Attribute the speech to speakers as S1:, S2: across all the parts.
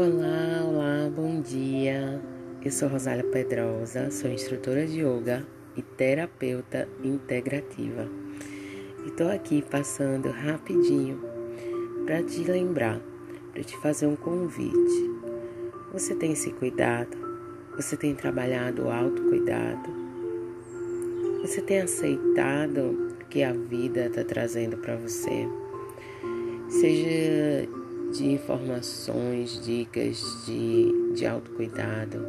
S1: Olá, olá, bom dia. Eu sou Rosália Pedrosa, sou instrutora de yoga e terapeuta integrativa. E estou aqui passando rapidinho para te lembrar, para te fazer um convite. Você tem se cuidado? Você tem trabalhado o autocuidado? Você tem aceitado o que a vida está trazendo para você? Seja de informações, dicas de, de autocuidado,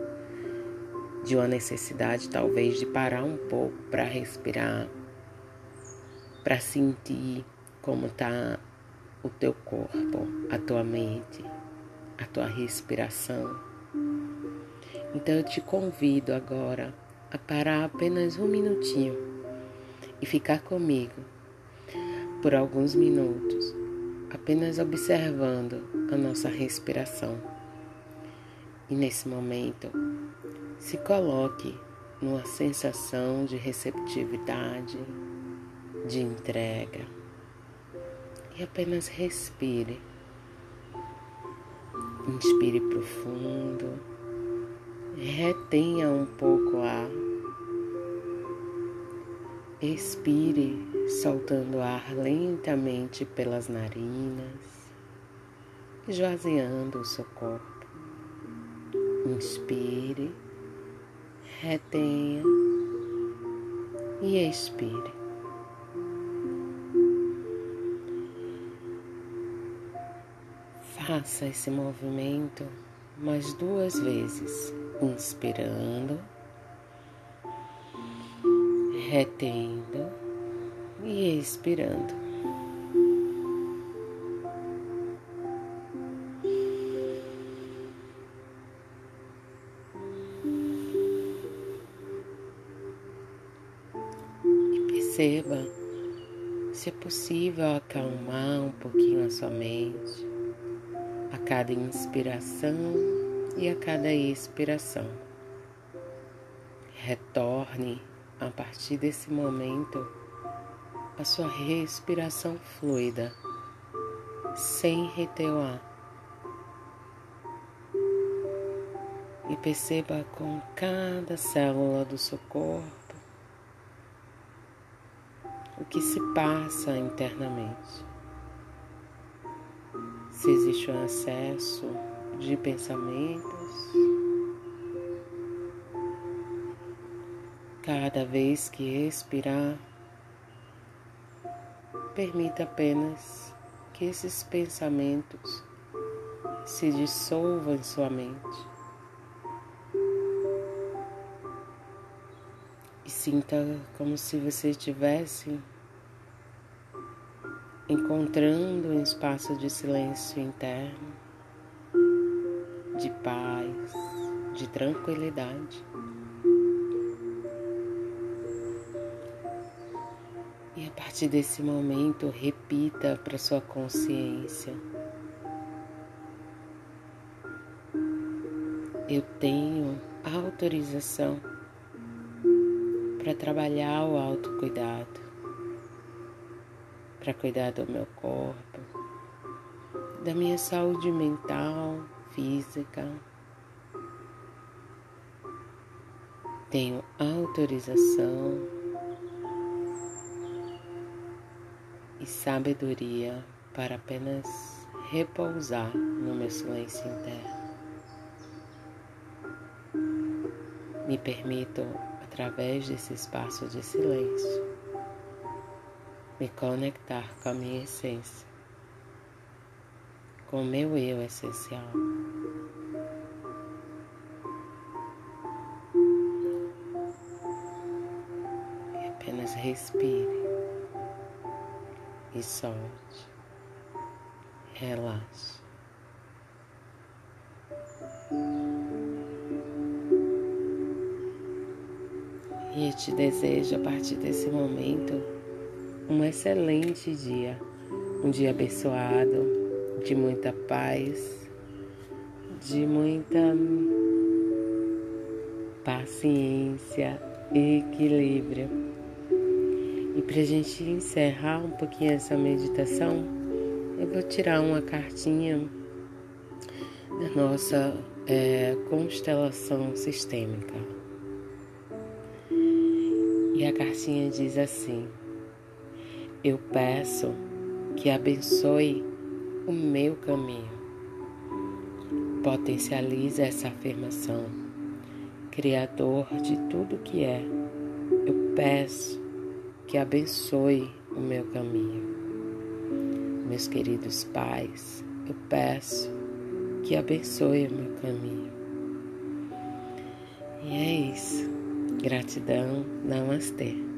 S1: de uma necessidade talvez de parar um pouco para respirar, para sentir como está o teu corpo, a tua mente, a tua respiração. Então eu te convido agora a parar apenas um minutinho e ficar comigo por alguns minutos apenas observando a nossa respiração. E nesse momento, se coloque numa sensação de receptividade, de entrega e apenas respire. Inspire profundo, retenha um pouco o ar, expire soltando ar lentamente pelas narinas, esvaziando o seu corpo. Inspire, retenha e expire. Faça esse movimento mais duas vezes, inspirando, retendo e expirando. E perceba se é possível acalmar um pouquinho a sua mente a cada inspiração e a cada expiração. Retorne a partir desse momento a sua respiração fluida, sem reter o ar. E perceba com cada célula do seu corpo o que se passa internamente. Se existe um acesso de pensamentos, cada vez que expirar, Permita apenas que esses pensamentos se dissolvam em sua mente. E sinta como se você estivesse encontrando um espaço de silêncio interno, de paz, de tranquilidade. Partir desse momento, repita para sua consciência: Eu tenho autorização para trabalhar o autocuidado, para cuidar do meu corpo, da minha saúde mental, física. Tenho autorização e sabedoria para apenas repousar no meu silêncio interno. Me permito, através desse espaço de silêncio, me conectar com a minha essência, com o meu eu essencial. E apenas respire e solte. Relaxe. E te desejo a partir desse momento um excelente dia, um dia abençoado, de muita paz, de muita paciência e equilíbrio. E para a gente encerrar um pouquinho essa meditação, eu vou tirar uma cartinha da nossa é, constelação sistêmica. E a cartinha diz assim: Eu peço que abençoe o meu caminho. Potencialize essa afirmação. Criador de tudo que é, eu peço que abençoe o meu caminho. Meus queridos pais, eu peço que abençoe o meu caminho. E é isso. Gratidão, namastê.